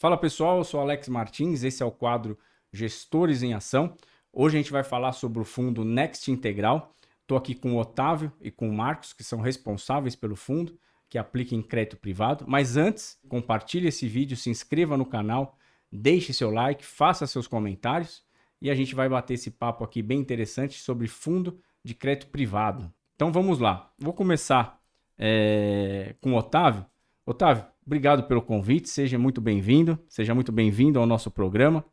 Fala pessoal, eu sou Alex Martins, esse é o quadro Gestores em Ação. Hoje a gente vai falar sobre o fundo Next Integral. Estou aqui com o Otávio e com o Marcos, que são responsáveis pelo fundo, que aplica em crédito privado. Mas antes, compartilhe esse vídeo, se inscreva no canal, deixe seu like, faça seus comentários e a gente vai bater esse papo aqui bem interessante sobre fundo de crédito privado. Então vamos lá. Vou começar é, com o Otávio. Otávio, obrigado pelo convite, seja muito bem-vindo, seja muito bem-vindo ao nosso programa.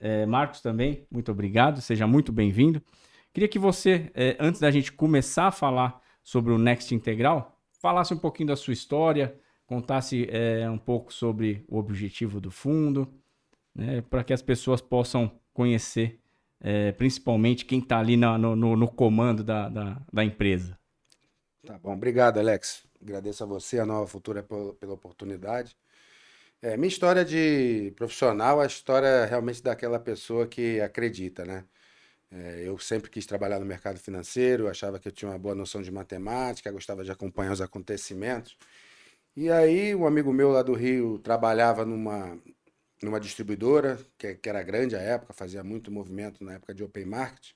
É, Marcos também, muito obrigado, seja muito bem-vindo. Queria que você, é, antes da gente começar a falar sobre o Next Integral, falasse um pouquinho da sua história, contasse é, um pouco sobre o objetivo do fundo, né, para que as pessoas possam conhecer, é, principalmente quem está ali na, no, no, comando da, da, da empresa. Tá bom, obrigado, Alex. Agradeço a você, a Nova Futura, pela oportunidade. É, minha história de profissional, a história realmente daquela pessoa que acredita, né? É, eu sempre quis trabalhar no mercado financeiro, achava que eu tinha uma boa noção de matemática, gostava de acompanhar os acontecimentos. E aí, um amigo meu lá do Rio trabalhava numa, numa distribuidora, que, que era grande à época, fazia muito movimento na época de Open Market.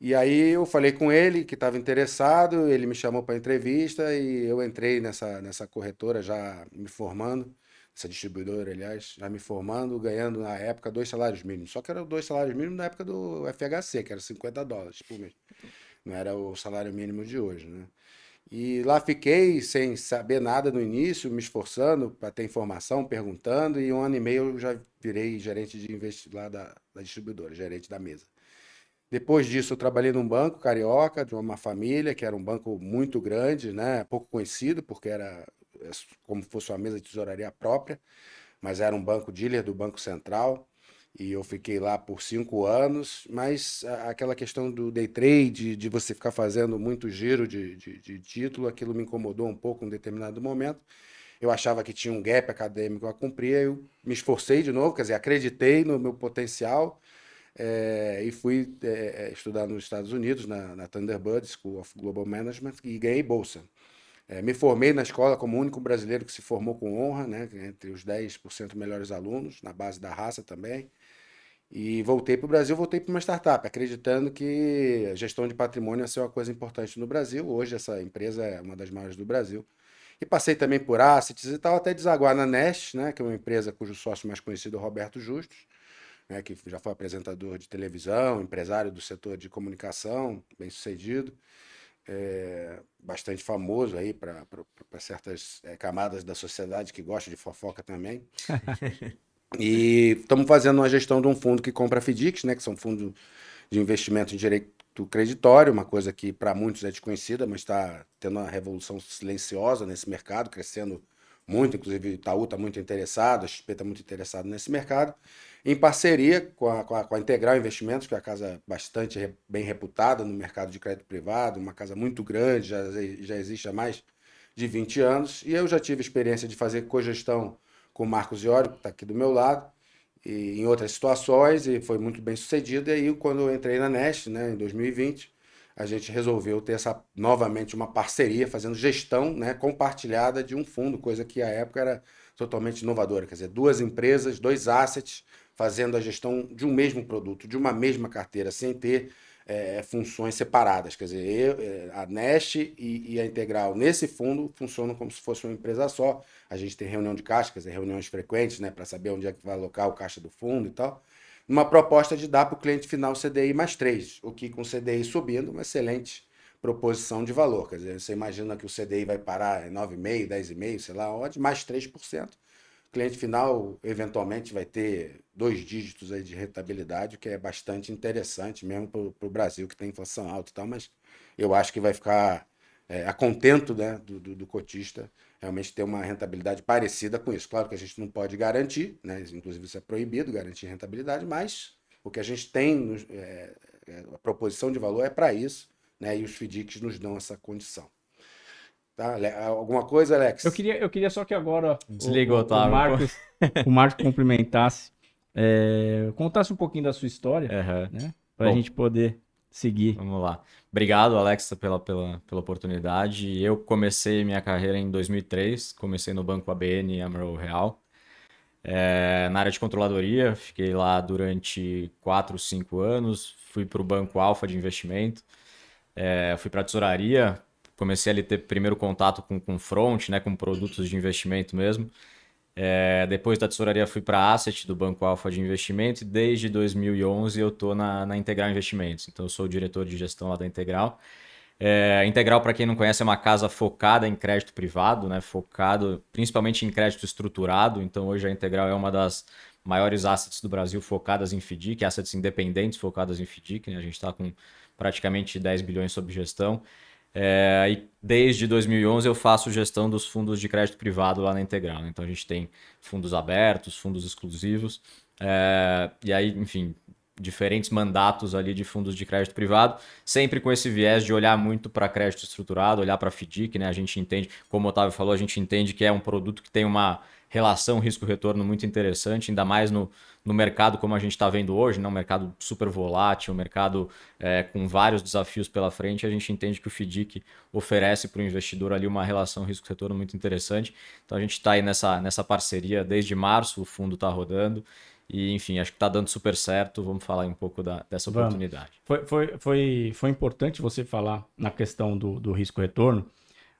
E aí eu falei com ele que estava interessado, ele me chamou para entrevista e eu entrei nessa, nessa corretora já me formando, essa distribuidora, aliás, já me formando, ganhando na época dois salários mínimos. Só que eram dois salários mínimos na época do FHC, que era 50 dólares por mês. Não era o salário mínimo de hoje, né? E lá fiquei sem saber nada no início, me esforçando para ter informação, perguntando, e um ano e meio eu já virei gerente de investimento lá da, da distribuidora, gerente da mesa. Depois disso, eu trabalhei num banco carioca, de uma família, que era um banco muito grande, né? pouco conhecido, porque era é, como fosse uma mesa de tesouraria própria, mas era um banco dealer do Banco Central. E eu fiquei lá por cinco anos, mas aquela questão do day trade, de você ficar fazendo muito giro de, de, de título, aquilo me incomodou um pouco em um determinado momento. Eu achava que tinha um gap acadêmico a cumprir, eu me esforcei de novo, quer dizer, acreditei no meu potencial, é, e fui é, estudar nos Estados Unidos, na, na, Thunderbird School of Global Management, e ganhei bolsa. É, me formei na escola como o único brasileiro que se formou com honra, né, entre os 10% melhores alunos, na base da raça também. E voltei para o Brasil, voltei para uma startup, acreditando que a gestão de patrimônio ia ser uma coisa importante no Brasil. Hoje essa empresa é uma das maiores do Brasil. E passei também por assets e tal, até desaguar na Nest, né, que é uma empresa cujo sócio mais conhecido é o Roberto Justus né, que já foi apresentador de televisão, empresário do setor de comunicação, bem sucedido, é, bastante famoso aí para certas é, camadas da sociedade que gostam de fofoca também. e estamos fazendo uma gestão de um fundo que compra FDICs, né, que são fundos de investimento em direito creditório, uma coisa que para muitos é desconhecida, mas está tendo uma revolução silenciosa nesse mercado, crescendo muito, inclusive o Itaú está muito interessado, a XP está muito interessado nesse mercado em parceria com a, com a, com a Integral Investimentos, que é uma casa bastante bem reputada no mercado de crédito privado, uma casa muito grande, já, já existe há mais de 20 anos. E eu já tive experiência de fazer cogestão com o Marcos Iório, que está aqui do meu lado, e em outras situações, e foi muito bem sucedido. E aí, quando eu entrei na Nest, né, em 2020, a gente resolveu ter essa novamente uma parceria, fazendo gestão né, compartilhada de um fundo, coisa que à época era totalmente inovadora. Quer dizer, duas empresas, dois assets fazendo a gestão de um mesmo produto, de uma mesma carteira, sem ter é, funções separadas. Quer dizer, eu, é, a Nest e, e, a Integral nesse fundo funcionam como se fosse uma empresa só. A gente tem reunião de caixa, quer dizer, reuniões frequentes, né, para saber onde é que vai alocar o caixa do fundo e tal. Uma proposta de dar para o cliente final CDI mais 3, o que com CDI subindo, uma excelente proposição de valor. Quer dizer, você imagina que o CDI vai parar em 9,5%, 10,5%, sei lá onde, mais 3% cliente final eventualmente vai ter dois dígitos aí de rentabilidade, o que é bastante interessante, mesmo para o Brasil, que tem inflação alta e tal, mas eu acho que vai ficar é, a contento né, do, do, do, cotista realmente ter uma rentabilidade parecida com isso. Claro que a gente não pode garantir, né, inclusive isso é proibido, garantir rentabilidade, mas o que a gente tem, é, é, a proposição de valor é para isso, né, e os FDICs nos dão essa condição. Tá? Alguma coisa, Alex? Eu queria, eu queria só que agora Desligou, o, o, o, Marcos, o Marcos cumprimentasse, é, contasse um pouquinho da sua história, uhum. né? Para a gente poder seguir. Vamos lá. Obrigado, Alex, pela, pela, pela oportunidade. Eu comecei minha carreira em 2003, comecei no Banco ABN Emerald Real. é, na área de controladoria. Fiquei lá durante 4, 5 anos. Fui para o Banco Alfa de Investimento. É, fui para a tesouraria. Comecei a ter primeiro contato com, com front, né, com produtos de investimento mesmo. É, depois da tesouraria fui para Asset do Banco Alfa de Investimento e desde 2011 eu estou na, na Integral Investimentos. Então eu sou o diretor de gestão lá da Integral. É, Integral, para quem não conhece, é uma casa focada em crédito privado, né? focado principalmente em crédito estruturado. Então hoje a Integral é uma das maiores assets do Brasil focadas em FDIC, assets independentes focadas em FDIC. Né? A gente está com praticamente 10 bilhões sob gestão. É, e desde 2011 eu faço gestão dos fundos de crédito privado lá na Integral. Então a gente tem fundos abertos, fundos exclusivos. É, e aí, enfim, diferentes mandatos ali de fundos de crédito privado, sempre com esse viés de olhar muito para crédito estruturado, olhar para FDIC, né? A gente entende, como o Otávio falou, a gente entende que é um produto que tem uma relação risco-retorno muito interessante, ainda mais no, no mercado como a gente está vendo hoje, né? um mercado super volátil, um mercado é, com vários desafios pela frente, a gente entende que o FDIC oferece para o investidor ali uma relação risco-retorno muito interessante. Então a gente está aí nessa, nessa parceria desde março, o fundo está rodando e, enfim, acho que está dando super certo. Vamos falar um pouco da, dessa oportunidade. Foi, foi, foi, foi importante você falar na questão do, do risco-retorno,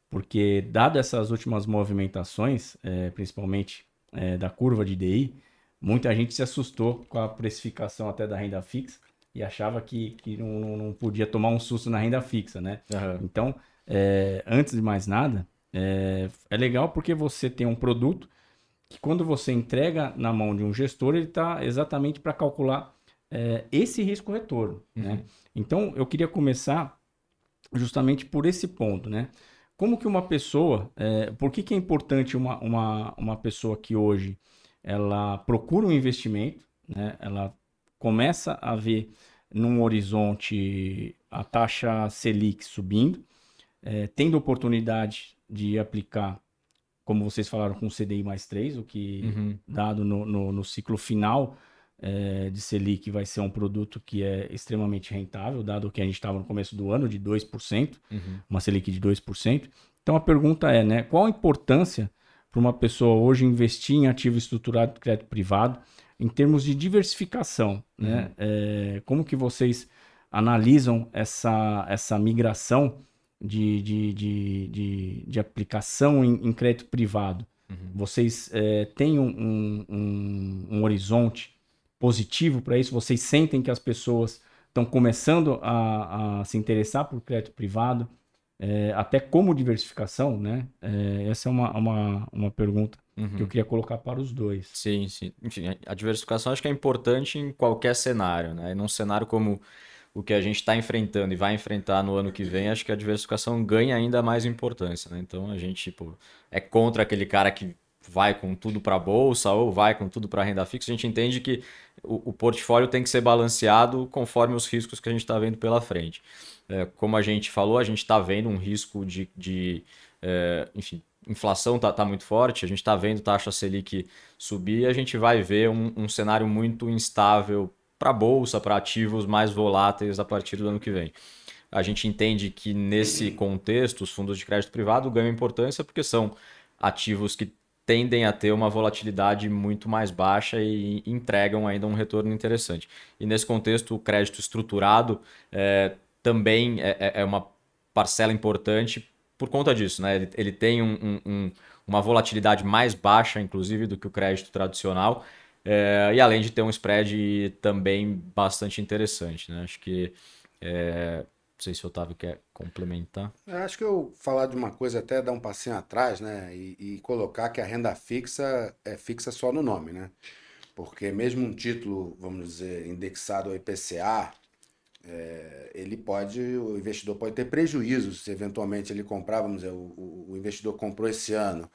porque, dado essas últimas movimentações, é, principalmente é, da curva de DI, muita gente se assustou com a precificação até da renda fixa e achava que, que não, não podia tomar um susto na renda fixa, né? Uhum. Então, é, antes de mais nada, é, é legal porque você tem um produto que quando você entrega na mão de um gestor, ele está exatamente para calcular é, esse risco-retorno. Uhum. Né? Então, eu queria começar justamente por esse ponto, né? Como que uma pessoa, é, por que, que é importante uma, uma, uma pessoa que hoje ela procura um investimento, né? ela começa a ver num horizonte a taxa Selic subindo, é, tendo oportunidade de aplicar como vocês falaram, com CDI mais 3, o que, uhum. dado no, no, no, ciclo final é, de Selic, vai ser um produto que é extremamente rentável, dado que a gente estava no começo do ano de 2%, uhum. uma Selic de 2%. Então a pergunta é, né, qual a importância para uma pessoa hoje investir em ativo estruturado de crédito privado em termos de diversificação? Né? Uhum. É, como que vocês analisam essa, essa migração de, de, de, de, de aplicação em, em, crédito privado, uhum. vocês é, têm um, um, um, horizonte positivo para isso? Vocês sentem que as pessoas estão começando a, a se interessar por crédito privado? É, até como diversificação, né? É, essa é uma, uma, uma pergunta uhum. que eu queria colocar para os dois. Sim, sim. Enfim, a diversificação acho que é importante em qualquer cenário, né? E num cenário como o que a gente está enfrentando e vai enfrentar no ano que vem, acho que a diversificação ganha ainda mais importância. Né? Então a gente tipo, é contra aquele cara que vai com tudo para a bolsa ou vai com tudo para renda fixa. A gente entende que o, o, portfólio tem que ser balanceado conforme os riscos que a gente está vendo pela frente. É, como a gente falou, a gente está vendo um risco de, de é, enfim, inflação está tá muito forte, a gente está vendo taxa Selic subir, a gente vai ver um, um cenário muito instável para a bolsa, para ativos mais voláteis a partir do ano que vem. A gente entende que nesse contexto os fundos de crédito privado ganham importância porque são ativos que tendem a ter uma volatilidade muito mais baixa e entregam ainda um retorno interessante. E nesse contexto, o crédito estruturado é, também é, é, é uma parcela importante por conta disso. Né? Ele, ele tem um, um, uma volatilidade mais baixa, inclusive, do que o crédito tradicional é, e além de ter um spread também bastante interessante, né? Acho que. É, não sei se o Otávio quer complementar. Eu acho que eu falar de uma coisa, até dar um passinho atrás, né? E, e, colocar que a renda fixa é fixa só no nome, né? Porque mesmo um título, vamos dizer, indexado ao IPCA, é, ele pode, o investidor pode ter prejuízo se eventualmente ele comprar, vamos dizer, o, o investidor comprou esse ano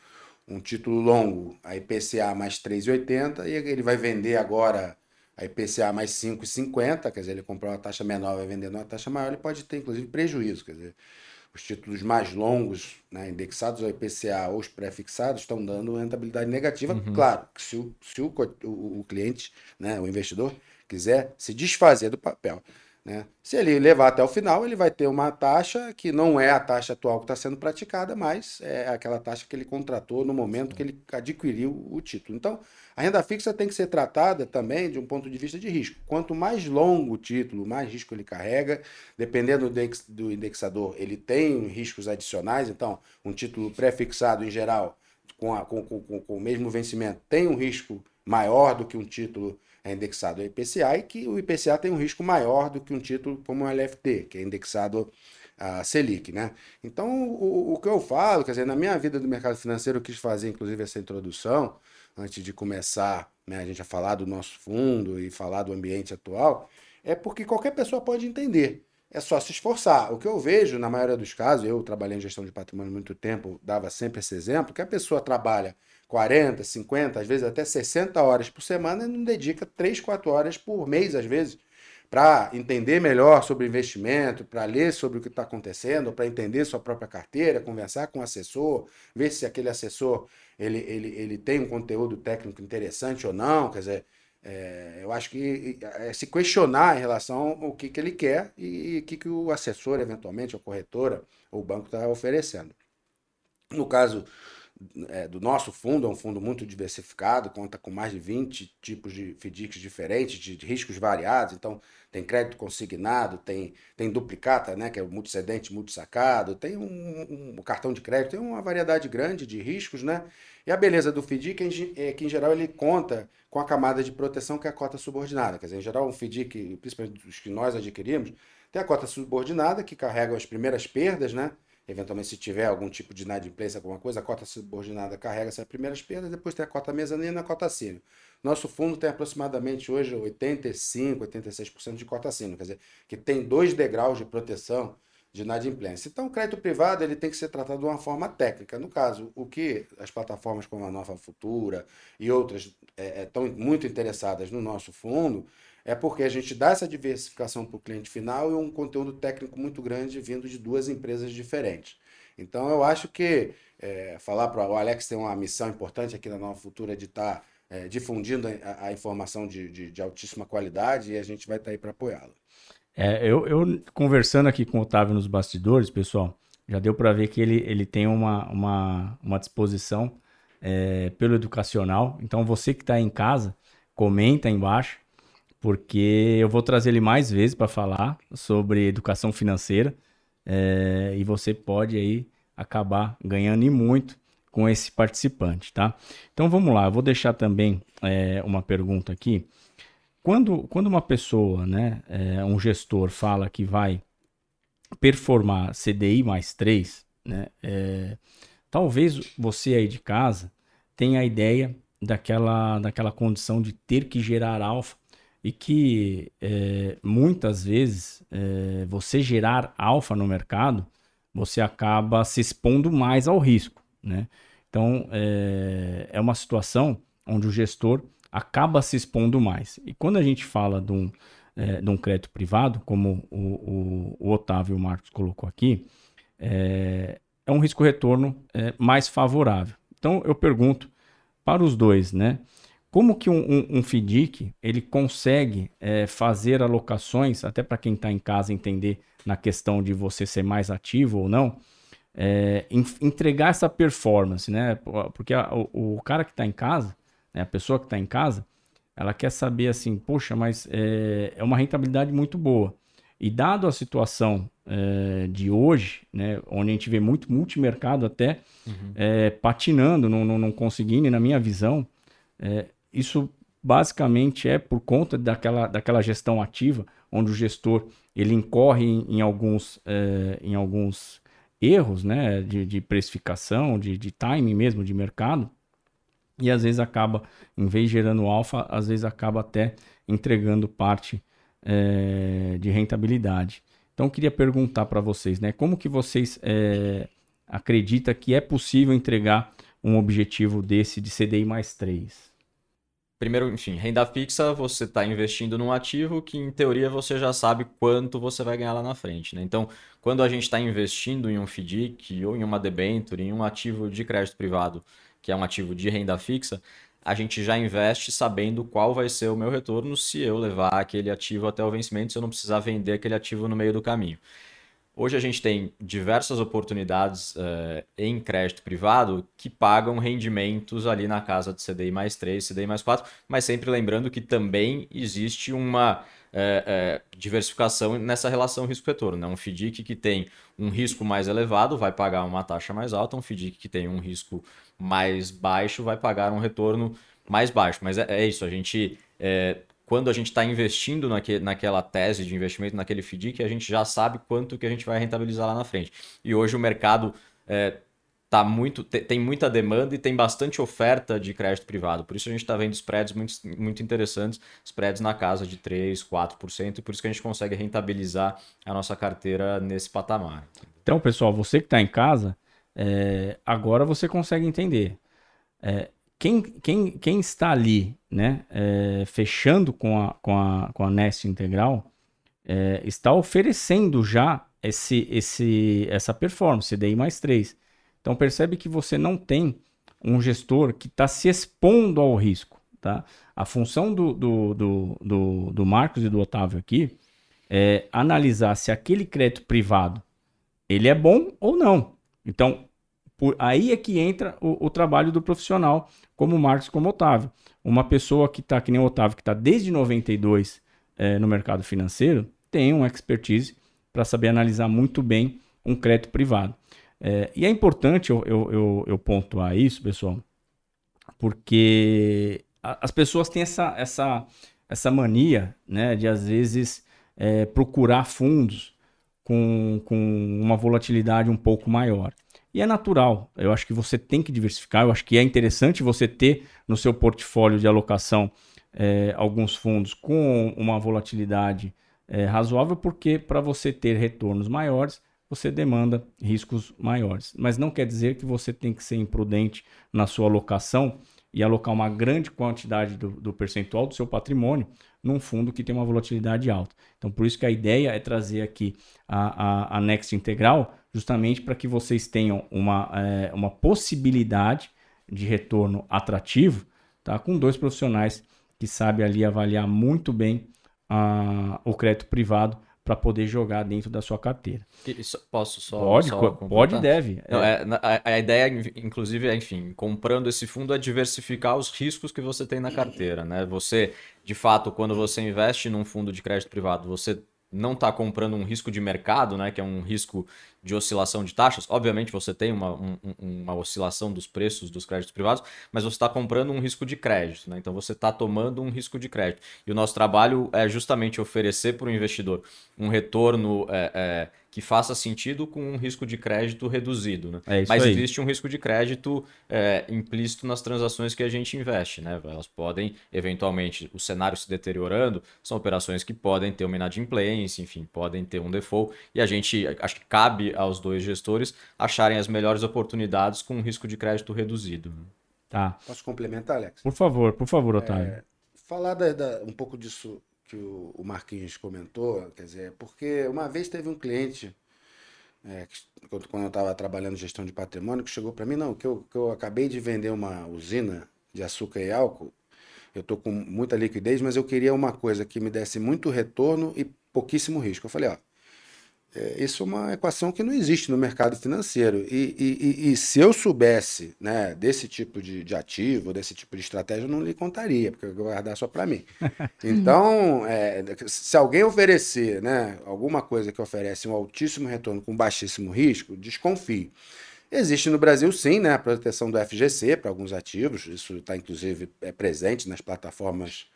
um título longo, a IPCA mais 3,80, e ele vai vender agora a IPCA mais 5,50, quer dizer, ele comprou uma taxa menor, vai vender uma taxa maior, ele pode ter, inclusive, prejuízo, quer dizer, os títulos mais longos, né, indexados ao IPCA ou os pré-fixados, estão dando rentabilidade negativa, uhum. claro, que se, o, se o, o, o cliente, né, o investidor, quiser se desfazer do papel. Né? Se ele levar até o final, ele vai ter uma taxa que não é a taxa atual que está sendo praticada, mas é aquela taxa que ele contratou no momento que ele adquiriu o título. Então, a renda fixa tem que ser tratada também de um ponto de vista de risco. Quanto mais longo o título, mais risco ele carrega. Dependendo do indexador, ele tem riscos adicionais. Então, um título pré-fixado, em geral, com, a, com, com, com o mesmo vencimento, tem um risco maior do que um título é indexado ao IPCA e que o IPCA tem um risco maior do que um título como o LFT, que é indexado a Selic, né? Então, o, o que eu falo, quer dizer, na minha vida do mercado financeiro, eu quis fazer, inclusive, essa introdução, antes de começar né, a gente a falar do nosso fundo e falar do ambiente atual, é porque qualquer pessoa pode entender. É só se esforçar. O que eu vejo, na maioria dos casos, eu trabalhei em gestão de patrimônio muito tempo, dava sempre esse exemplo, que a pessoa trabalha 40, 50, às vezes até 60 horas por semana e não dedica 3, 4 horas por mês, às vezes, para entender melhor sobre investimento, para ler sobre o que está acontecendo, para entender sua própria carteira, conversar com o assessor, ver se aquele assessor ele, ele, ele tem um conteúdo técnico interessante ou não. Quer dizer, é, eu acho que é se questionar em relação ao que, que ele quer e o que, que o assessor, eventualmente, a corretora ou o banco está oferecendo. No caso é, do nosso fundo, é um fundo muito diversificado, conta com mais de 20 tipos de FDICs diferentes, de, de riscos variados, então tem crédito consignado, tem, tem duplicata, né, que é o multicedente, multisacado, tem um, um, cartão de crédito, tem uma variedade grande de riscos, né? E a beleza do FDIC é, é que, em geral, ele conta com a camada de proteção que é a cota subordinada. Quer dizer, em geral, um FDIC, principalmente os que nós adquirimos, tem a cota subordinada, que carrega as primeiras perdas, né? Eventualmente, se tiver algum tipo de inadimplência, alguma coisa, a cota subordinada carrega essas primeiras perdas, depois tem a cota mezanina e a cota sino. Nosso fundo tem aproximadamente hoje 85%, 86% de cota sino, quer dizer, que tem dois degraus de proteção de inadimplência. Então, o crédito privado ele tem que ser tratado de uma forma técnica. No caso, o que as plataformas como a Nova Futura e outras estão é, é, muito interessadas no nosso fundo é porque a gente dá essa diversificação para o cliente final e um conteúdo técnico muito grande vindo de duas empresas diferentes. Então, eu acho que é, falar para o Alex tem uma missão importante aqui na Nova Futura de estar tá, é, difundindo a, a informação de, de, de, altíssima qualidade e a gente vai estar tá aí para apoiá-lo. É, eu, eu, conversando aqui com o Otávio nos bastidores, pessoal, já deu para ver que ele, ele tem uma, uma, uma disposição é, pelo educacional. Então, você que está em casa, comenta aí embaixo porque eu vou trazer ele mais vezes para falar sobre educação financeira é, e você pode aí acabar ganhando e muito com esse participante, tá? Então vamos lá, eu vou deixar também é, uma pergunta aqui. Quando, quando uma pessoa, né, é, um gestor fala que vai performar CDI mais 3, né, talvez você aí de casa tenha a ideia daquela, daquela condição de ter que gerar alfa e que é, muitas vezes é, você gerar alfa no mercado, você acaba se expondo mais ao risco, né? Então é, é uma situação onde o gestor acaba se expondo mais. E quando a gente fala de um, é, de um crédito privado, como o, o, o Otávio Marcos colocou aqui, é, é um risco-retorno é, mais favorável. Então eu pergunto para os dois, né? Como que um, um, um FDIC ele consegue é, fazer alocações, até para quem está em casa entender na questão de você ser mais ativo ou não, é, entregar essa performance, né? Porque a, o, o, cara que está em casa, né, a pessoa que está em casa, ela quer saber assim, poxa, mas é, é uma rentabilidade muito boa. E dado a situação é, de hoje, né, onde a gente vê muito multimercado até uhum. é, patinando, não, não, não, conseguindo, e na minha visão, é, isso basicamente é por conta daquela, daquela gestão ativa, onde o gestor ele incorre em, em alguns, é, em alguns erros né, de, de precificação, de, de timing mesmo de mercado, e às vezes acaba, em vez de gerando alfa, às vezes acaba até entregando parte é, de rentabilidade. Então, queria perguntar para vocês, né, como que vocês é, acreditam que é possível entregar um objetivo desse de CDI mais 3? Primeiro, enfim, renda fixa, você está investindo num ativo que, em teoria, você já sabe quanto você vai ganhar lá na frente. Né? Então, quando a gente está investindo em um FDIC ou em uma debenture, em um ativo de crédito privado, que é um ativo de renda fixa, a gente já investe sabendo qual vai ser o meu retorno se eu levar aquele ativo até o vencimento, se eu não precisar vender aquele ativo no meio do caminho. Hoje a gente tem diversas oportunidades uh, em crédito privado que pagam rendimentos ali na casa de CDI mais 3, CDI mais 4, mas sempre lembrando que também existe uma uh, uh, diversificação nessa relação risco-retorno. Né? Um FDIC que tem um risco mais elevado vai pagar uma taxa mais alta, um FDIC que tem um risco mais baixo vai pagar um retorno mais baixo. Mas é, é isso, a gente quando a gente está investindo naque, naquela tese de investimento, naquele FDIC, a gente já sabe quanto que a gente vai rentabilizar lá na frente. E hoje o mercado é, tá muito, tem muita demanda e tem bastante oferta de crédito privado. Por isso a gente está vendo spreads muito, muito interessantes, spreads na casa de 3%, 4%, e por isso que a gente consegue rentabilizar a nossa carteira nesse patamar. Então, pessoal, você que está em casa, é, agora você consegue entender. É, quem, quem, quem está ali, né, é, fechando com a, com a, com a Nest Integral, é, está oferecendo já esse, esse, essa performance, CDI mais 3. Então percebe que você não tem um gestor que está se expondo ao risco. Tá? A função do, do, do, do, do Marcos e do Otávio aqui é analisar se aquele crédito privado ele é bom ou não. Então, por aí é que entra o, o trabalho do profissional, como Marcos, como Otávio. Uma pessoa que está, que nem o Otávio, que está desde 92 é, no mercado financeiro, tem uma expertise para saber analisar muito bem um crédito privado. É, e é importante eu, eu, eu, eu, pontuar isso, pessoal, porque as pessoas têm essa, essa, essa mania né, de, às vezes, é, procurar fundos com, com uma volatilidade um pouco maior. E é natural. Eu acho que você tem que diversificar. Eu acho que é interessante você ter no seu portfólio de alocação é, alguns fundos com uma volatilidade é, razoável, porque para você ter retornos maiores, você demanda riscos maiores. Mas não quer dizer que você tem que ser imprudente na sua alocação e alocar uma grande quantidade do, do percentual do seu patrimônio num fundo que tem uma volatilidade alta. Então, por isso que a ideia é trazer aqui a, a, a Next Integral, justamente para que vocês tenham uma, é, uma possibilidade de retorno atrativo, tá? com dois profissionais que sabem ali avaliar muito bem a, o crédito privado para poder jogar dentro da sua carteira. Isso, posso só. Pode, só pode e deve. Não, é. a, a, ideia, inclusive, é, enfim, comprando esse fundo é diversificar os riscos que você tem na carteira. Né? Você, de fato, quando você investe num fundo de crédito privado, você não está comprando um risco de mercado, né, que é um risco de oscilação de taxas. Obviamente você tem uma, um, uma oscilação dos preços dos créditos privados, mas você está comprando um risco de crédito. Né? Então você está tomando um risco de crédito. E o nosso trabalho é justamente oferecer para o investidor um retorno. É, é, que faça sentido com um risco de crédito reduzido. Né? É Mas aí. existe um risco de crédito é, implícito nas transações que a gente investe. Né? Elas podem, eventualmente, o cenário se deteriorando, são operações que podem ter uma inadimplência, enfim, podem ter um default, e a gente, acho que cabe aos dois gestores acharem as melhores oportunidades com um risco de crédito reduzido. Tá. Posso complementar, Alex? Por favor, por favor, Otávio. É, falar da, da, um pouco disso que o, o Marquinhos comentou, quer dizer, porque uma vez teve um cliente, é, que, quando eu estava trabalhando gestão de patrimônio, que chegou para mim, não, que eu, que eu acabei de vender uma usina de açúcar e álcool, eu estou com muita liquidez, mas eu queria uma coisa que me desse muito retorno e pouquíssimo risco. Eu falei, ó, é, isso é uma equação que não existe no mercado financeiro. E, e, e se eu soubesse né, desse tipo de, de, ativo, desse tipo de estratégia, eu não lhe contaria, porque eu vou guardar só para mim. Então, é, se alguém oferecer né, alguma coisa que oferece um altíssimo retorno com baixíssimo risco, desconfie. Existe no Brasil, sim, né, a proteção do FGC para alguns ativos, isso está inclusive é presente nas plataformas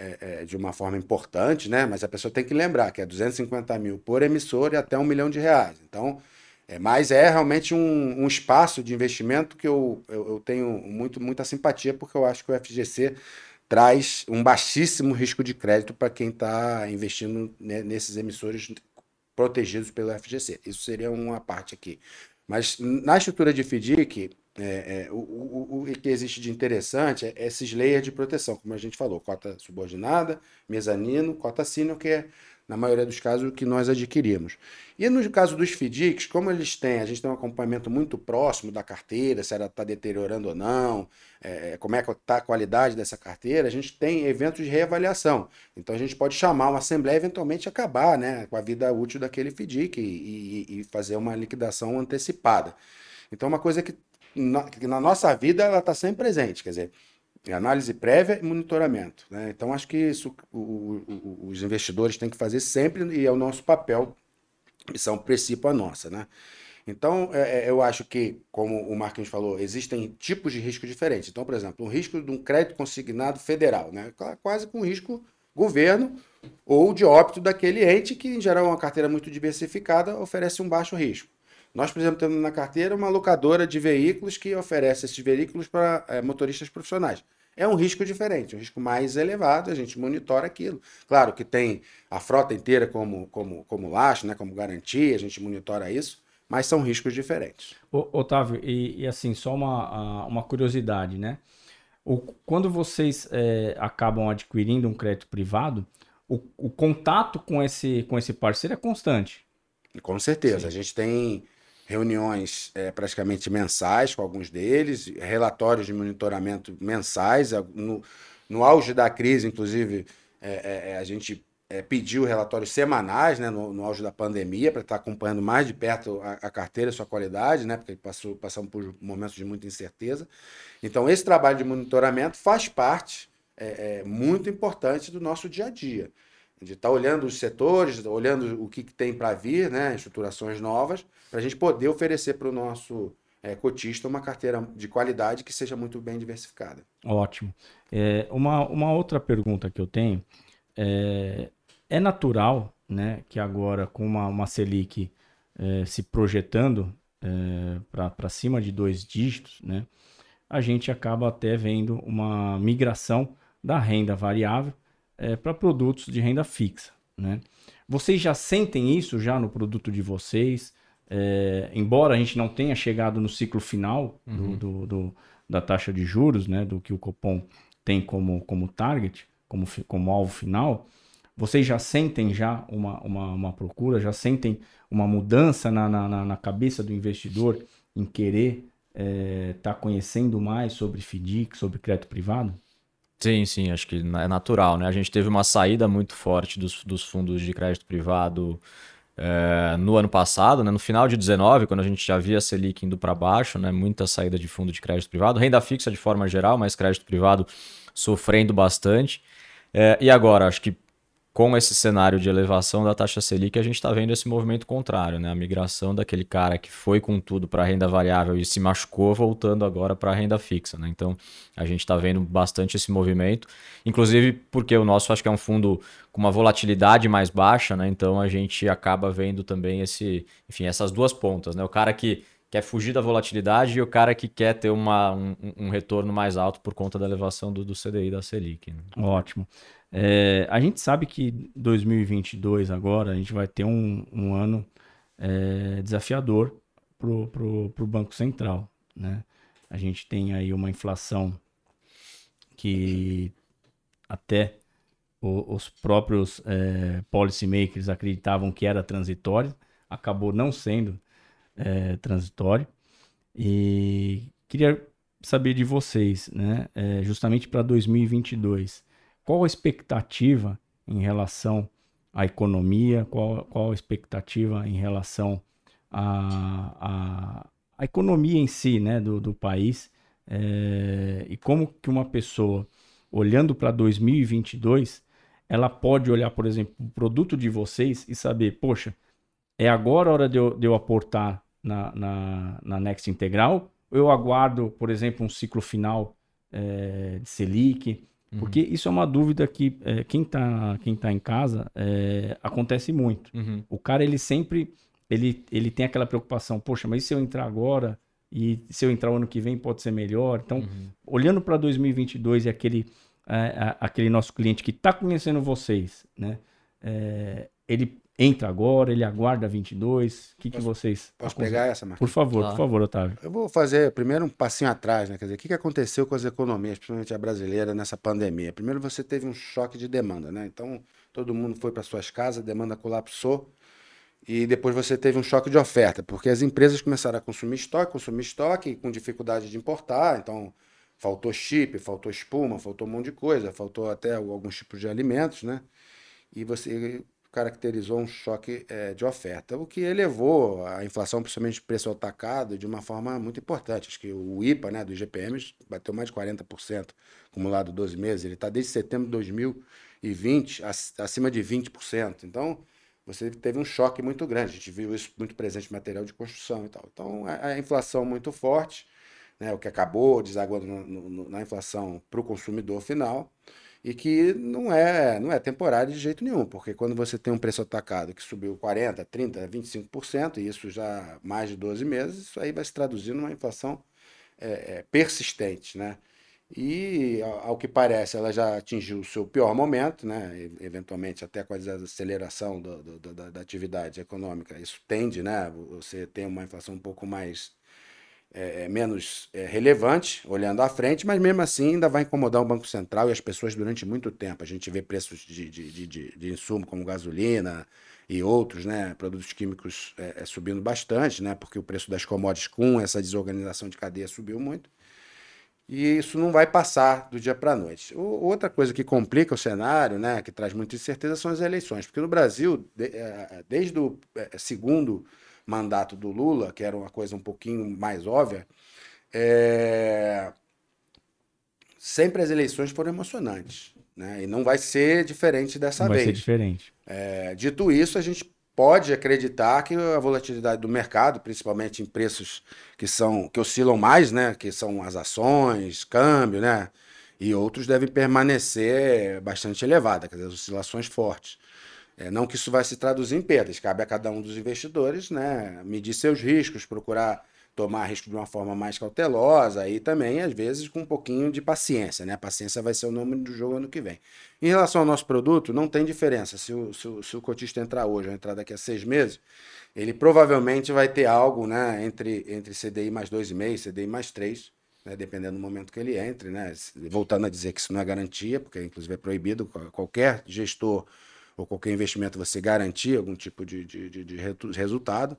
é, é, de uma forma importante, né? Mas a pessoa tem que lembrar que é 250 mil por emissor e até um milhão de reais. Então, é, mas é realmente um, um espaço de investimento que eu, eu, eu, tenho muito, muita simpatia, porque eu acho que o FGC traz um baixíssimo risco de crédito para quem está investindo nesses emissores protegidos pelo FGC. Isso seria uma parte aqui. Mas na estrutura de FDIC, é, é, o, o, o, que existe de interessante é esses layers de proteção, como a gente falou, cota subordinada, mezanino, cota senior, que é na maioria dos casos, o que nós adquirimos. E no caso dos FDICs, como eles têm, a gente tem um acompanhamento muito próximo da carteira, se ela está deteriorando ou não, é, como é que está a qualidade dessa carteira, a gente tem eventos de reavaliação. Então a gente pode chamar uma assembleia eventualmente acabar né, com a vida útil daquele FDIC e, e, e fazer uma liquidação antecipada. Então, uma coisa que na, na nossa vida ela está sempre presente, quer dizer, análise prévia e monitoramento. Né? Então, acho que isso o, o, os investidores têm que fazer sempre e é o nosso papel, missão principal nossa. Né? Então, é, é, eu acho que, como o Marquinhos falou, existem tipos de risco diferentes. Então, por exemplo, um risco de um crédito consignado federal, né? quase com risco governo ou de óbito daquele ente, que em geral é uma carteira muito diversificada, oferece um baixo risco. Nós, por exemplo, temos na carteira uma locadora de veículos que oferece esses veículos para é, motoristas profissionais. É um risco diferente, um risco mais elevado, a gente monitora aquilo. Claro que tem a frota inteira como, como, como laço, né, como garantia, a gente monitora isso, mas são riscos diferentes. Ô, Otávio, e, e, assim, só uma, uma curiosidade, né? O, quando vocês é, acabam adquirindo um crédito privado, o, o, contato com esse, com esse parceiro é constante. Com certeza. Sim. A gente tem reuniões é, praticamente mensais com alguns deles, relatórios de monitoramento mensais. No, no auge da crise, inclusive, é, é, a gente pediu relatórios semanais, né, no, no auge da pandemia, para estar acompanhando mais de perto a, a carteira, a sua qualidade, né, porque passou, passamos por momentos de muita incerteza. Então, esse trabalho de monitoramento faz parte muito importante do nosso dia a dia de estar tá olhando os setores, olhando o que, que tem para vir, né, estruturações novas, para a gente poder oferecer para o nosso é, cotista uma carteira de qualidade que seja muito bem diversificada. Ótimo. É, uma, uma outra pergunta que eu tenho é, é natural né, que agora com uma, uma Selic é, se projetando é, para cima de dois dígitos, né, a gente acaba até vendo uma migração da renda variável é, para produtos de renda fixa. Né? Vocês já sentem isso já no produto de vocês? É, embora a gente não tenha chegado no ciclo final uhum. do, do, do, da taxa de juros, né, do que o Copom tem como, como target, como, como alvo final, vocês já sentem já uma, uma, uma procura, já sentem uma mudança na, na, na cabeça do investidor em querer estar é, tá conhecendo mais sobre FDIC, sobre crédito privado? Sim, sim, acho que é natural, né? A gente teve uma saída muito forte dos, dos fundos de crédito privado é, no ano passado, né? no final de 19, quando a gente já via a Selic indo para baixo, né? muita saída de fundo de crédito privado, renda fixa de forma geral, mas crédito privado sofrendo bastante. É, e agora, acho que com esse cenário de elevação da taxa Selic, a gente está vendo esse movimento contrário, né? A migração daquele cara que foi com tudo para a renda variável e se machucou, voltando agora para a renda fixa, né? Então, a gente está vendo bastante esse movimento, inclusive porque o nosso acho que é um fundo com uma volatilidade mais baixa, né? Então, a gente acaba vendo também esse, enfim, essas duas pontas, né? O cara que quer fugir da volatilidade e o cara que quer ter uma, um, um retorno mais alto por conta da elevação do, do CDI da Selic. Né? Ótimo. É, a gente sabe que 2022 agora a gente vai ter um, um ano é, desafiador para o Banco Central. Né? A gente tem aí uma inflação que até o, os próprios é, policymakers acreditavam que era transitória, acabou não sendo é, transitório. E queria saber de vocês, né, é, justamente para 2022, qual a expectativa em relação à economia, qual, qual a expectativa em relação à, à, à economia em si né, do, do país é, e como que uma pessoa, olhando para 2022, ela pode olhar, por exemplo, o produto de vocês e saber, poxa, é agora a hora de eu, de eu aportar na, na, na Next Integral? Eu aguardo, por exemplo, um ciclo final é, de Selic? Porque uhum. isso é uma dúvida que é, quem está quem tá em casa é, acontece muito. Uhum. O cara, ele sempre ele, ele tem aquela preocupação, poxa, mas e se eu entrar agora e se eu entrar o ano que vem pode ser melhor? Então, uhum. olhando para 2022 e aquele, é, aquele nosso cliente que está conhecendo vocês, né? É, ele entra agora, ele aguarda 22? O que, que vocês. Posso pegar essa, Marcos? Por favor, claro. por favor, Otávio. Eu vou fazer primeiro um passinho atrás, né? Quer dizer, o que, que aconteceu com as economias, principalmente a brasileira, nessa pandemia? Primeiro você teve um choque de demanda, né? Então, todo mundo foi para suas casas, a demanda colapsou. E depois você teve um choque de oferta, porque as empresas começaram a consumir estoque, consumir estoque com dificuldade de importar, então faltou chip, faltou espuma, faltou um monte de coisa, faltou até alguns tipos de alimentos, né? E você caracterizou um choque é, de oferta, o que elevou a inflação, principalmente preço atacado, de uma forma muito importante. Acho que o IPA né, dos GPMs bateu mais de 40%, acumulado 12 meses. Ele está desde setembro de 2020 acima de 20%. Então, você teve um choque muito grande. A gente viu isso muito presente em material de construção e tal. Então, a, a inflação muito forte, né, o que acabou desaguando no, no, na inflação para o consumidor final e que não é, não é temporário de jeito nenhum, porque quando você tem um preço atacado que subiu 40%, 30%, 25%, e isso já mais de 12 meses, isso aí vai se traduzir numa inflação é, é, persistente, né? E, ao que parece, ela já atingiu o seu pior momento, né? eventualmente até com a desaceleração do, do, da, da, atividade econômica. Isso tende, né? você tem uma inflação um pouco mais é, é, menos é, relevante, olhando à frente, mas mesmo assim ainda vai incomodar o Banco Central e as pessoas durante muito tempo. A gente vê preços de, de, de, de, insumo como gasolina e outros, né, produtos químicos é, é, subindo bastante, né, porque o preço das commodities com essa desorganização de cadeia subiu muito. E isso não vai passar do dia para a noite. O, outra coisa que complica o cenário, né, que traz muita incerteza, são as eleições. Porque no Brasil, de, é, desde o segundo mandato do Lula, que era uma coisa um pouquinho mais óbvia, é... sempre as eleições foram emocionantes. Né? E não vai ser diferente dessa não vez. Vai ser diferente. É... Dito isso, a gente pode acreditar que a volatilidade do mercado, principalmente em preços que são que oscilam mais, né, que são as ações, câmbio, né, e outros devem permanecer bastante elevada, quer dizer, oscilações fortes. É, não que isso vai se traduzir em perdas, cabe a cada um dos investidores né, medir seus riscos, procurar tomar risco de uma forma mais cautelosa e também, às vezes, com um pouquinho de paciência. Né? Paciência vai ser o nome do jogo ano que vem. Em relação ao nosso produto, não tem diferença. Se o, se o, se o cotista entrar hoje ou entrar daqui a seis meses, ele provavelmente vai ter algo né, entre, entre CDI mais 2,5 CDI mais 3, né, dependendo do momento que ele entre. Né? Voltando a dizer que isso não é garantia, porque inclusive é proibido qualquer gestor ou qualquer investimento você garantir algum tipo de, de, de, de resultado.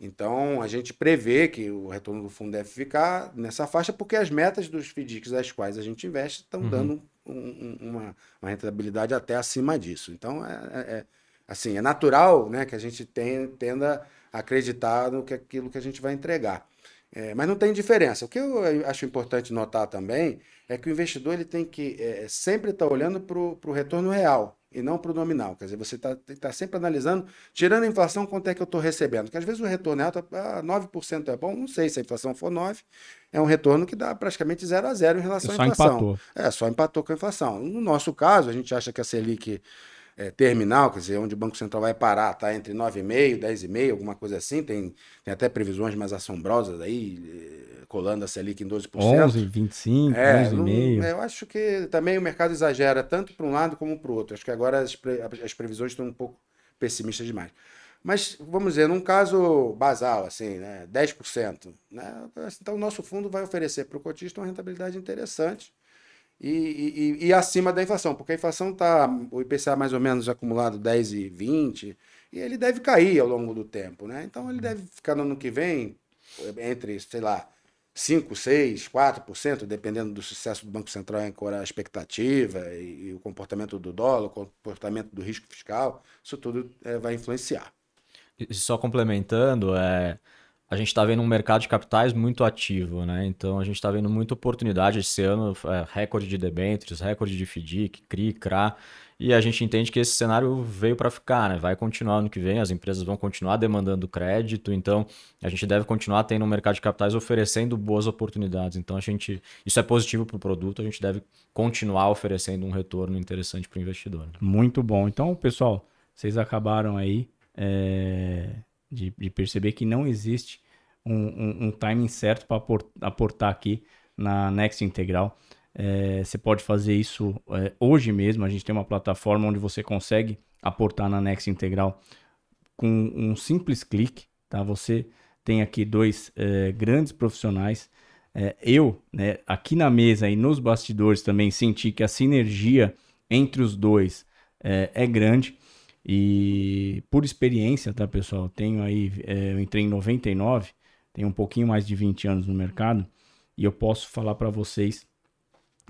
Então, a gente prevê que o retorno do fundo deve ficar nessa faixa, porque as metas dos FDICs das quais a gente investe estão uhum. dando um, uma, uma, rentabilidade até acima disso. Então, é, é, é, assim, é natural né, que a gente tem, tenda a acreditar no que aquilo que a gente vai entregar. É, mas não tem diferença. O que eu acho importante notar também é que o investidor ele tem que é, sempre estar tá olhando para o retorno real e não para o nominal. Quer dizer, você está tá sempre analisando, tirando a inflação, quanto é que eu estou recebendo. Porque às vezes o retorno é alto, ah, 9% é bom, não sei se a inflação for 9%, é um retorno que dá praticamente 0 a 0 em relação à inflação. Empatou. É, só empatou com a inflação. No nosso caso, a gente acha que a Selic é, terminal, quer dizer, onde o Banco Central vai parar, está entre 9,5%, 10,5%, alguma coisa assim. Tem, tem até previsões mais assombrosas aí, eh, colando a Selic em 12%. 11, 25, é, 11,5%. Eu acho que também o mercado exagera tanto para um lado como para o outro. Acho que agora as, pre, as previsões estão um pouco pessimistas demais. Mas, vamos dizer, num caso basal, assim, né, 10%, né, então o nosso fundo vai oferecer para o cotista uma rentabilidade interessante e, e, e, acima da inflação, porque a inflação está, o IPCA mais ou menos acumulado 10 e 20, e ele deve cair ao longo do tempo, né? Então ele deve ficar no ano que vem entre, sei lá, 5, 6, 4%, dependendo do sucesso do Banco Central em ancorar a expectativa e, e, o comportamento do dólar, o comportamento do risco fiscal, isso tudo é, vai influenciar. E só complementando, é, a gente está vendo um mercado de capitais muito ativo, né? Então a gente está vendo muita oportunidade esse ano, é, recorde de debêntures, recorde de FDIC, CRI, CRA, e a gente entende que esse cenário veio para ficar, né? Vai continuar ano que vem, as empresas vão continuar demandando crédito, então a gente deve continuar tendo um mercado de capitais oferecendo boas oportunidades. Então a gente, isso é positivo para o produto, a gente deve continuar oferecendo um retorno interessante para o investidor. Né? Muito bom. Então, pessoal, vocês acabaram aí é, de, de perceber que não existe um, um, um timing certo para aportar aqui na Next Integral. É, você pode fazer isso é, hoje mesmo. A gente tem uma plataforma onde você consegue aportar na Next Integral com um simples clique, tá? Você tem aqui dois é, grandes profissionais. É, eu, né, aqui na mesa e nos bastidores também senti que a sinergia entre os dois é, é grande. E por experiência, tá, pessoal? Tenho aí, é, eu entrei em 99, tenho um pouquinho mais de 20 anos no mercado, e eu posso falar para vocês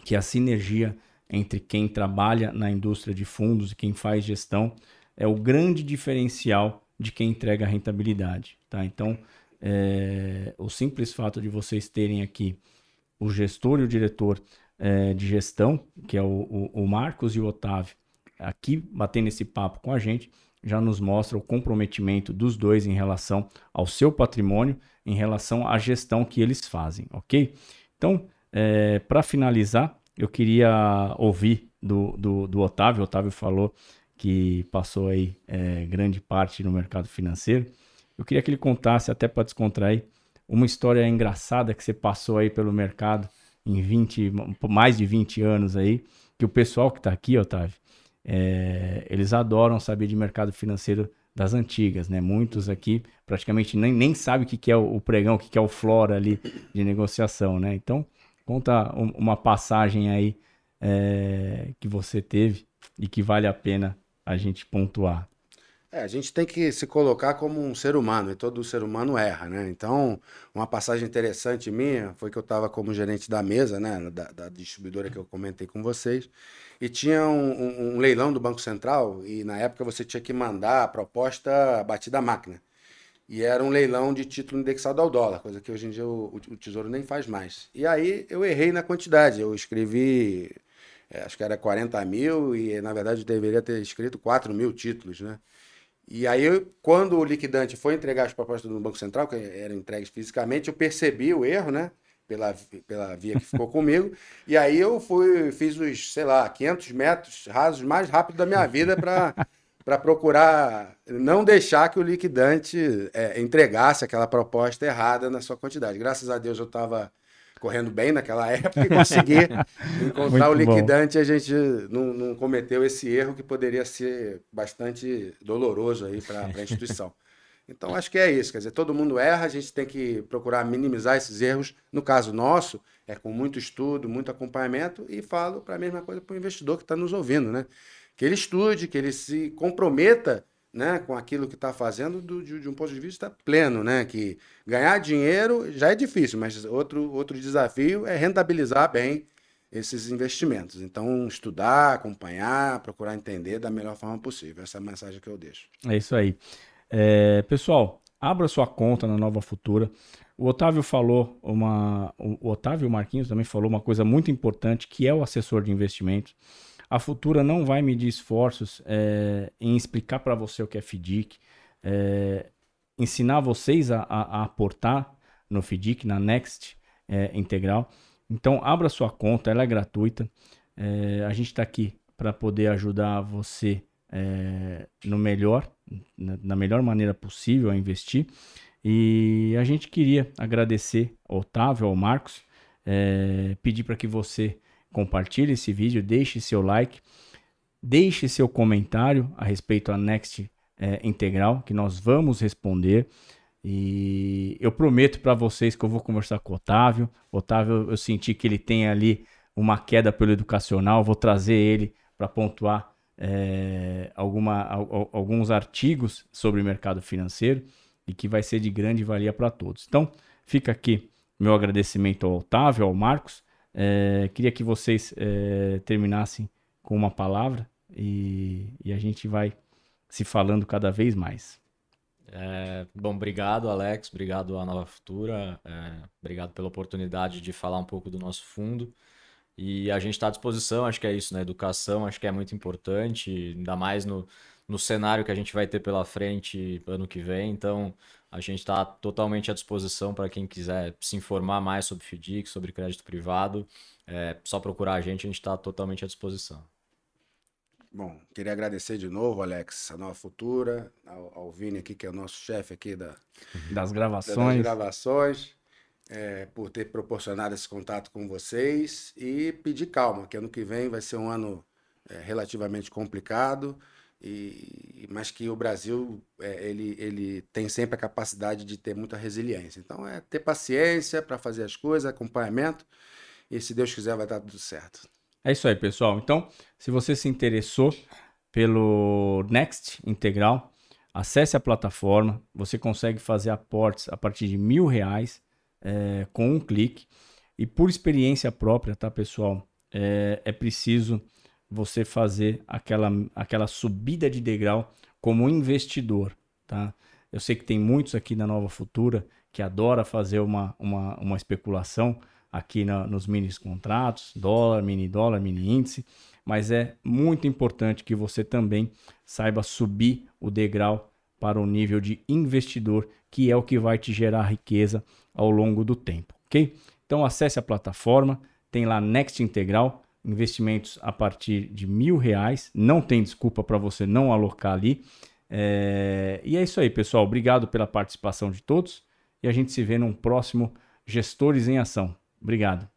que a sinergia entre quem trabalha na indústria de fundos e quem faz gestão é o grande diferencial de quem entrega rentabilidade, tá? Então, é, o simples fato de vocês terem aqui o gestor e o diretor é, de gestão, que é o, o, o Marcos e o Otávio, aqui batendo esse papo com a gente, já nos mostra o comprometimento dos dois em relação ao seu patrimônio, em relação à gestão que eles fazem, ok? Então, é, para finalizar, eu queria ouvir do, do, do, Otávio. O Otávio falou que passou aí é, grande parte no mercado financeiro. Eu queria que ele contasse, até para descontrair, uma história engraçada que você passou aí pelo mercado em 20, mais de 20 anos aí, que o pessoal que está aqui, Otávio, é, eles adoram saber de mercado financeiro das antigas, né? Muitos aqui praticamente nem, nem sabem o que, que é o, pregão, o que, que é o flora ali de negociação, né? Então, conta um, uma passagem aí é, que você teve e que vale a pena a gente pontuar. É, a gente tem que se colocar como um ser humano, e todo ser humano erra, né? Então, uma passagem interessante minha foi que eu estava como gerente da mesa, né, da, da, distribuidora que eu comentei com vocês, e tinha um, um, um, leilão do Banco Central, e na época você tinha que mandar a proposta batida à máquina. E era um leilão de título indexado ao dólar, coisa que hoje em dia o, o Tesouro nem faz mais. E aí eu errei na quantidade, eu escrevi, é, acho que era 40 mil, e na verdade eu deveria ter escrito 4 mil títulos, né? E aí, quando o liquidante foi entregar as propostas do Banco Central, que eram entregues fisicamente, eu percebi o erro, né? Pela, pela via que ficou comigo. E aí eu fui, fiz os, sei lá, 500 metros rasos mais rápido da minha vida para procurar não deixar que o liquidante é, entregasse aquela proposta errada na sua quantidade. Graças a Deus eu estava correndo bem naquela época e consegui encontrar o liquidante. Bom. A gente não, não, cometeu esse erro que poderia ser bastante doloroso aí para a instituição. Então, acho que é isso. Quer dizer, todo mundo erra, a gente tem que procurar minimizar esses erros. No caso nosso, é com muito estudo, muito acompanhamento, e falo para a mesma coisa para o investidor que está nos ouvindo, né? Que ele estude, que ele se comprometa né, com aquilo que está fazendo do, de, de, um ponto de vista pleno, né? Que ganhar dinheiro já é difícil, mas outro, outro desafio é rentabilizar bem esses investimentos. Então, estudar, acompanhar, procurar entender da melhor forma possível. Essa é a mensagem que eu deixo. É isso aí. É, pessoal, abra sua conta na Nova Futura. O Otávio falou uma. O Otávio Marquinhos também falou uma coisa muito importante, que é o assessor de investimentos. A Futura não vai medir esforços é, em explicar para você o que é FDIC, é, ensinar vocês a, a, a, aportar no FDIC, na Next é, Integral. Então, abra sua conta, ela é gratuita. É, a gente está aqui para poder ajudar você é, no melhor, na, na, melhor maneira possível a investir. E a gente queria agradecer ao Otávio, ao Marcos, é, pedir para que você compartilhe esse vídeo, deixe seu like, deixe seu comentário a respeito da Next é, Integral, que nós vamos responder. E eu prometo para vocês que eu vou conversar com o Otávio. Otávio, eu senti que ele tem ali uma queda pelo educacional, vou trazer ele para pontuar é, alguma, alguns artigos sobre o mercado financeiro e que vai ser de grande valia para todos. Então, fica aqui meu agradecimento ao Otávio, ao Marcos é, queria que vocês é, terminassem com uma palavra e, e, a gente vai se falando cada vez mais. É, bom, obrigado, Alex. Obrigado à Nova Futura. É, obrigado pela oportunidade de falar um pouco do nosso fundo. E a gente está à disposição, acho que é isso, né? Educação, acho que é muito importante, ainda mais no, no cenário que a gente vai ter pela frente ano que vem. Então, a gente está totalmente à disposição para quem quiser se informar mais sobre FDIC, sobre crédito privado. É só procurar a gente, a gente está totalmente à disposição. Bom, queria agradecer de novo, Alex, a Nova Futura, ao, ao Vini aqui, que é o nosso chefe aqui da, das gravações, das gravações é, por ter proporcionado esse contato com vocês e pedir calma, que ano que vem vai ser um ano é, relativamente complicado e, mas que o Brasil é, ele, ele tem sempre a capacidade de ter muita resiliência. Então é ter paciência para fazer as coisas, acompanhamento, e se Deus quiser vai dar tudo certo. É isso aí, pessoal. Então, se você se interessou pelo Next Integral, acesse a plataforma. Você consegue fazer aportes a partir de mil reais é, com um clique. E por experiência própria, tá, pessoal? É, é preciso você fazer aquela, aquela subida de degrau como investidor, tá? Eu sei que tem muitos aqui na Nova Futura que adora fazer uma, uma, uma especulação aqui na, nos mini contratos, dólar, mini dólar, mini índice, mas é muito importante que você também saiba subir o degrau para o nível de investidor, que é o que vai te gerar riqueza ao longo do tempo, ok? Então acesse a plataforma, tem lá Next Integral, investimentos a partir de mil reais. Não tem desculpa para você não alocar ali. É... E é isso aí, pessoal. Obrigado pela participação de todos e a gente se vê num próximo Gestores em Ação. Obrigado.